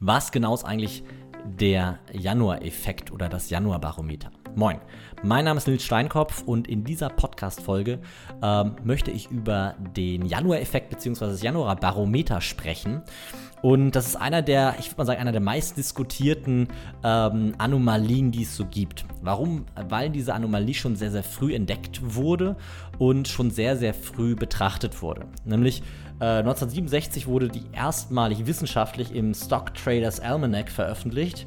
Was genau ist eigentlich der Januar-Effekt oder das Januarbarometer? Moin, mein Name ist Nils Steinkopf und in dieser Podcast-Folge ähm, möchte ich über den Januar-Effekt bzw. das Januar-Barometer sprechen. Und das ist einer der, ich würde mal sagen, einer der meist diskutierten ähm, Anomalien, die es so gibt. Warum? Weil diese Anomalie schon sehr, sehr früh entdeckt wurde und schon sehr, sehr früh betrachtet wurde. Nämlich äh, 1967 wurde die erstmalig wissenschaftlich im Stock Traders Almanac veröffentlicht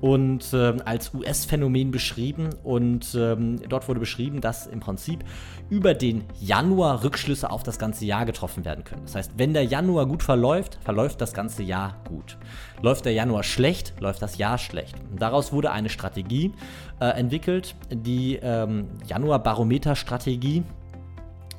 und äh, als US-Phänomen beschrieben. Und ähm, dort wurde beschrieben, dass im Prinzip über den Januar Rückschlüsse auf das ganze Jahr getroffen werden können. Das heißt, wenn der Januar gut verläuft, verläuft das ganze Jahr gut. Läuft der Januar schlecht, läuft das Jahr schlecht. Und daraus wurde eine Strategie äh, entwickelt, die ähm, Januar-Barometer-Strategie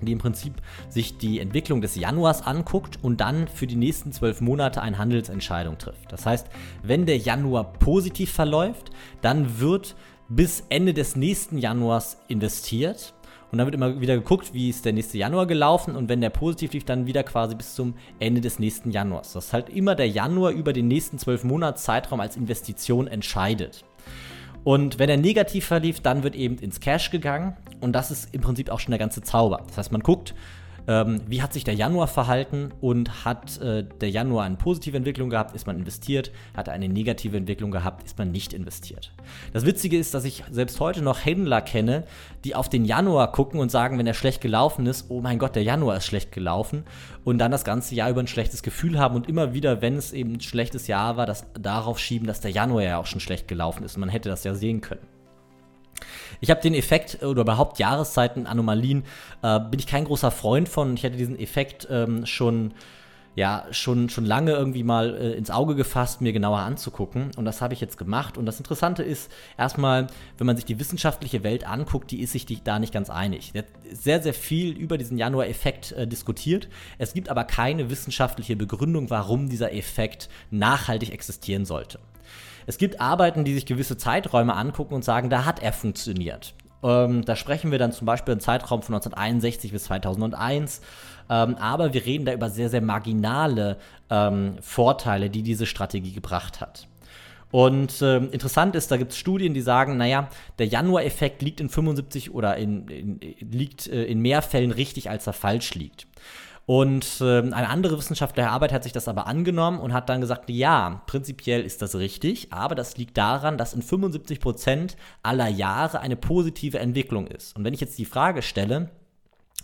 die im Prinzip sich die Entwicklung des Januars anguckt und dann für die nächsten zwölf Monate eine Handelsentscheidung trifft. Das heißt, wenn der Januar positiv verläuft, dann wird bis Ende des nächsten Januars investiert. Und dann wird immer wieder geguckt, wie ist der nächste Januar gelaufen. Und wenn der positiv lief, dann wieder quasi bis zum Ende des nächsten Januars. Das ist halt immer der Januar über den nächsten zwölf Monats Zeitraum als Investition entscheidet. Und wenn er negativ verlief, dann wird eben ins Cash gegangen. Und das ist im Prinzip auch schon der ganze Zauber. Das heißt, man guckt, ähm, wie hat sich der Januar verhalten und hat äh, der Januar eine positive Entwicklung gehabt, ist man investiert, hat er eine negative Entwicklung gehabt, ist man nicht investiert. Das Witzige ist, dass ich selbst heute noch Händler kenne, die auf den Januar gucken und sagen, wenn er schlecht gelaufen ist, oh mein Gott, der Januar ist schlecht gelaufen und dann das ganze Jahr über ein schlechtes Gefühl haben und immer wieder, wenn es eben ein schlechtes Jahr war, das darauf schieben, dass der Januar ja auch schon schlecht gelaufen ist und man hätte das ja sehen können. Ich habe den Effekt oder überhaupt Jahreszeiten, Anomalien, äh, bin ich kein großer Freund von. Ich hätte diesen Effekt ähm, schon ja schon, schon lange irgendwie mal äh, ins Auge gefasst, mir genauer anzugucken. Und das habe ich jetzt gemacht. Und das Interessante ist erstmal, wenn man sich die wissenschaftliche Welt anguckt, die ist sich da nicht ganz einig. Sehr, sehr viel über diesen Januar-Effekt äh, diskutiert. Es gibt aber keine wissenschaftliche Begründung, warum dieser Effekt nachhaltig existieren sollte. Es gibt Arbeiten, die sich gewisse Zeiträume angucken und sagen, da hat er funktioniert. Ähm, da sprechen wir dann zum Beispiel einen Zeitraum von 1961 bis 2001. Ähm, aber wir reden da über sehr, sehr marginale ähm, Vorteile, die diese Strategie gebracht hat. Und äh, interessant ist, da gibt es Studien, die sagen, naja, der Januar-Effekt liegt in 75 oder in, in liegt äh, in mehr Fällen richtig, als er falsch liegt. Und äh, eine andere wissenschaftliche Arbeit hat sich das aber angenommen und hat dann gesagt, ja, prinzipiell ist das richtig, aber das liegt daran, dass in 75 Prozent aller Jahre eine positive Entwicklung ist. Und wenn ich jetzt die Frage stelle,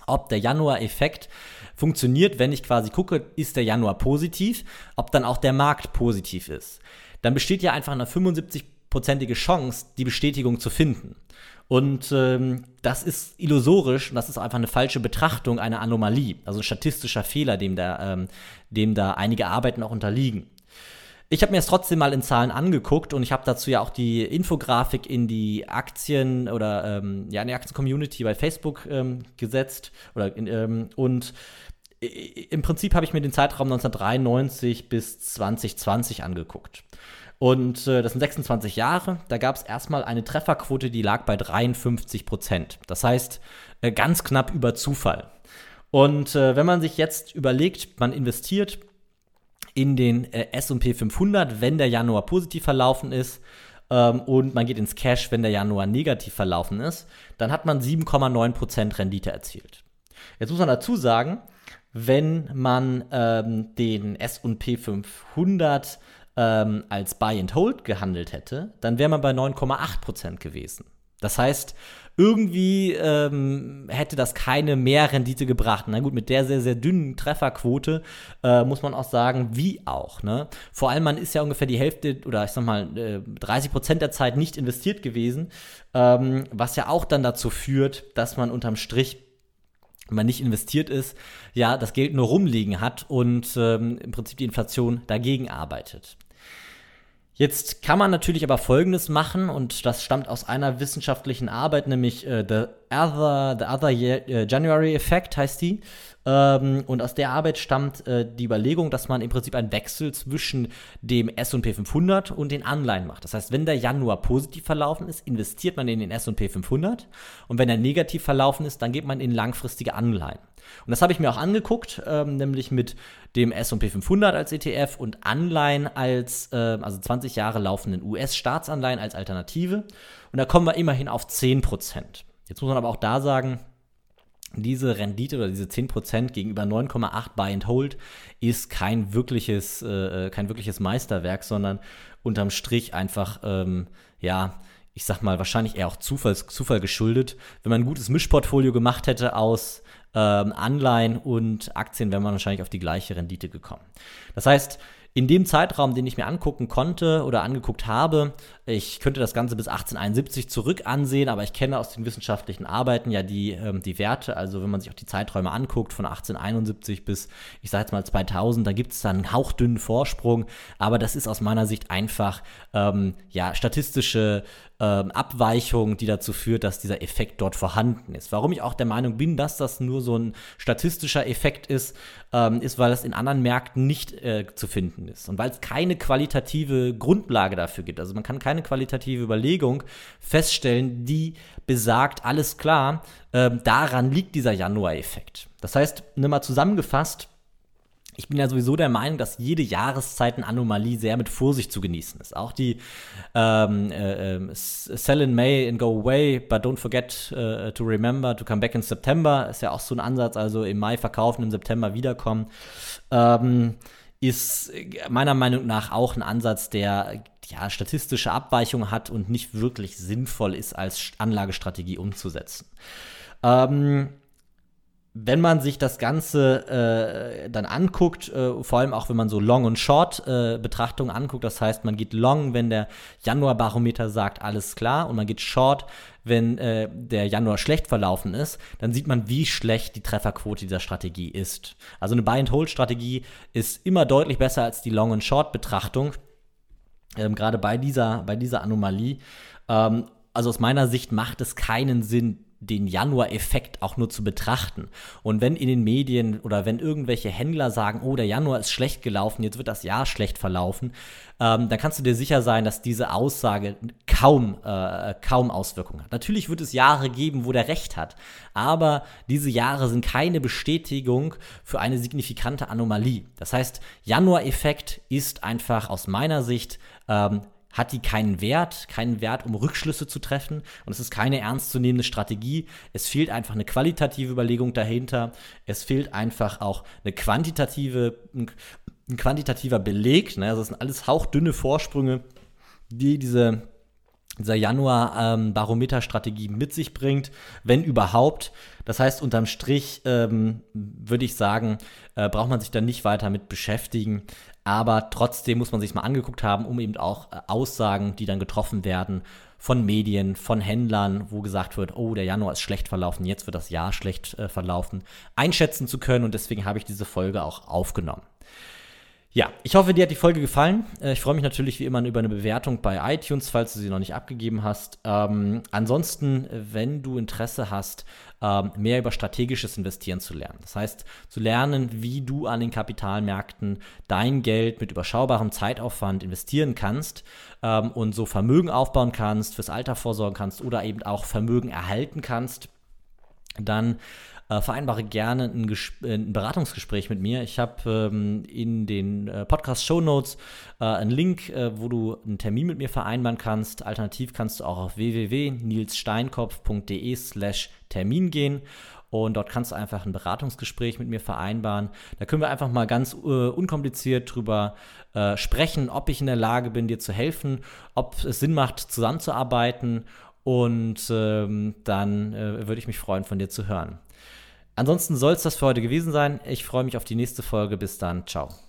ob der Januar-Effekt funktioniert, wenn ich quasi gucke, ist der Januar positiv, ob dann auch der Markt positiv ist, dann besteht ja einfach eine 75-prozentige Chance, die Bestätigung zu finden. Und ähm, das ist illusorisch und das ist einfach eine falsche Betrachtung einer Anomalie, also ein statistischer Fehler, dem da, ähm, dem da einige Arbeiten auch unterliegen. Ich habe mir es trotzdem mal in Zahlen angeguckt und ich habe dazu ja auch die Infografik in die Aktien oder ähm, ja in die Aktien-Community bei Facebook ähm, gesetzt oder in, ähm, und im Prinzip habe ich mir den Zeitraum 1993 bis 2020 angeguckt. Und äh, das sind 26 Jahre. Da gab es erstmal eine Trefferquote, die lag bei 53 Prozent. Das heißt, äh, ganz knapp über Zufall. Und äh, wenn man sich jetzt überlegt, man investiert in den äh, SP 500, wenn der Januar positiv verlaufen ist, ähm, und man geht ins Cash, wenn der Januar negativ verlaufen ist, dann hat man 7,9% Rendite erzielt. Jetzt muss man dazu sagen, wenn man ähm, den SP 500 ähm, als Buy and Hold gehandelt hätte, dann wäre man bei 9,8% gewesen. Das heißt, irgendwie ähm, hätte das keine Mehrrendite gebracht. Na gut, mit der sehr, sehr dünnen Trefferquote äh, muss man auch sagen, wie auch. Ne? Vor allem, man ist ja ungefähr die Hälfte oder ich sag mal äh, 30 Prozent der Zeit nicht investiert gewesen, ähm, was ja auch dann dazu führt, dass man unterm Strich man nicht investiert ist, ja, das Geld nur rumliegen hat und ähm, im Prinzip die Inflation dagegen arbeitet. Jetzt kann man natürlich aber Folgendes machen, und das stammt aus einer wissenschaftlichen Arbeit, nämlich äh, The Other, The Other Year, January Effect heißt die. Ähm, und aus der Arbeit stammt äh, die Überlegung, dass man im Prinzip einen Wechsel zwischen dem S&P 500 und den Anleihen macht. Das heißt, wenn der Januar positiv verlaufen ist, investiert man in den S&P 500 und wenn er negativ verlaufen ist, dann geht man in langfristige Anleihen. Und das habe ich mir auch angeguckt, ähm, nämlich mit dem S&P 500 als ETF und Anleihen als, äh, also 20 Jahre laufenden US-Staatsanleihen als Alternative. Und da kommen wir immerhin auf 10%. Jetzt muss man aber auch da sagen, diese Rendite oder diese 10% gegenüber 9,8 Buy and Hold ist kein wirkliches, äh, kein wirkliches Meisterwerk, sondern unterm Strich einfach, ähm, ja, ich sag mal, wahrscheinlich eher auch Zufall, Zufall geschuldet. Wenn man ein gutes Mischportfolio gemacht hätte aus ähm, Anleihen und Aktien, wäre man wahrscheinlich auf die gleiche Rendite gekommen. Das heißt, in dem Zeitraum, den ich mir angucken konnte oder angeguckt habe, ich könnte das Ganze bis 1871 zurück ansehen, aber ich kenne aus den wissenschaftlichen Arbeiten ja die, ähm, die Werte. Also wenn man sich auch die Zeiträume anguckt, von 1871 bis, ich sage jetzt mal 2000, da gibt es dann einen hauchdünnen Vorsprung. Aber das ist aus meiner Sicht einfach ähm, ja, statistische ähm, Abweichung, die dazu führt, dass dieser Effekt dort vorhanden ist. Warum ich auch der Meinung bin, dass das nur so ein statistischer Effekt ist, ähm, ist, weil es in anderen Märkten nicht äh, zu finden ist und weil es keine qualitative Grundlage dafür gibt. Also man kann keine qualitative Überlegung feststellen, die besagt, alles klar, äh, daran liegt dieser Januar-Effekt. Das heißt, mal zusammengefasst, ich bin ja sowieso der Meinung, dass jede Jahreszeitenanomalie sehr mit Vorsicht zu genießen ist. Auch die ähm, äh, äh, Sell in May and go away, but don't forget uh, to remember to come back in September ist ja auch so ein Ansatz, also im Mai verkaufen, im September wiederkommen. Ähm, ist meiner Meinung nach auch ein Ansatz, der ja, statistische Abweichungen hat und nicht wirklich sinnvoll ist, als Anlagestrategie umzusetzen. Ähm, wenn man sich das Ganze äh, dann anguckt, äh, vor allem auch wenn man so Long- und Short-Betrachtungen äh, anguckt, das heißt, man geht Long, wenn der Januar-Barometer sagt, alles klar, und man geht Short, wenn äh, der Januar schlecht verlaufen ist, dann sieht man, wie schlecht die Trefferquote dieser Strategie ist. Also eine Buy-and-Hold-Strategie ist immer deutlich besser als die Long- und Short-Betrachtung, ähm, gerade bei dieser, bei dieser Anomalie. Ähm, also aus meiner Sicht macht es keinen Sinn, den Januar-Effekt auch nur zu betrachten. Und wenn in den Medien oder wenn irgendwelche Händler sagen, oh, der Januar ist schlecht gelaufen, jetzt wird das Jahr schlecht verlaufen, ähm, dann kannst du dir sicher sein, dass diese Aussage kaum, äh, kaum Auswirkungen hat. Natürlich wird es Jahre geben, wo der Recht hat, aber diese Jahre sind keine Bestätigung für eine signifikante Anomalie. Das heißt, Januar-Effekt ist einfach aus meiner Sicht ähm, hat die keinen Wert, keinen Wert, um Rückschlüsse zu treffen. Und es ist keine ernstzunehmende Strategie. Es fehlt einfach eine qualitative Überlegung dahinter. Es fehlt einfach auch eine quantitative, ein, quantitativer Beleg. Ne? Also das sind alles hauchdünne Vorsprünge, die diese dieser Januar-Barometer-Strategie ähm, mit sich bringt, wenn überhaupt. Das heißt, unterm Strich ähm, würde ich sagen, äh, braucht man sich dann nicht weiter mit beschäftigen aber trotzdem muss man sich mal angeguckt haben, um eben auch äh, Aussagen, die dann getroffen werden von Medien, von Händlern, wo gesagt wird, oh, der Januar ist schlecht verlaufen, jetzt wird das Jahr schlecht äh, verlaufen, einschätzen zu können und deswegen habe ich diese Folge auch aufgenommen. Ja, ich hoffe, dir hat die Folge gefallen. Äh, ich freue mich natürlich wie immer über eine Bewertung bei iTunes, falls du sie noch nicht abgegeben hast. Ähm, ansonsten, wenn du Interesse hast, ähm, mehr über strategisches Investieren zu lernen. Das heißt, zu lernen, wie du an den Kapitalmärkten dein Geld mit überschaubarem Zeitaufwand investieren kannst ähm, und so Vermögen aufbauen kannst, fürs Alter vorsorgen kannst oder eben auch Vermögen erhalten kannst, dann äh, vereinbare gerne ein, äh, ein, Beratungsgespräch mit mir. Ich habe ähm, in den äh, Podcast-Show Notes äh, einen Link, äh, wo du einen Termin mit mir vereinbaren kannst. Alternativ kannst du auch auf www.nilssteinkopf.de slash Termin gehen und dort kannst du einfach ein Beratungsgespräch mit mir vereinbaren. Da können wir einfach mal ganz äh, unkompliziert drüber äh, sprechen, ob ich in der Lage bin, dir zu helfen, ob es Sinn macht, zusammenzuarbeiten. Und ähm, dann äh, würde ich mich freuen, von dir zu hören. Ansonsten soll es das für heute gewesen sein. Ich freue mich auf die nächste Folge. Bis dann. Ciao.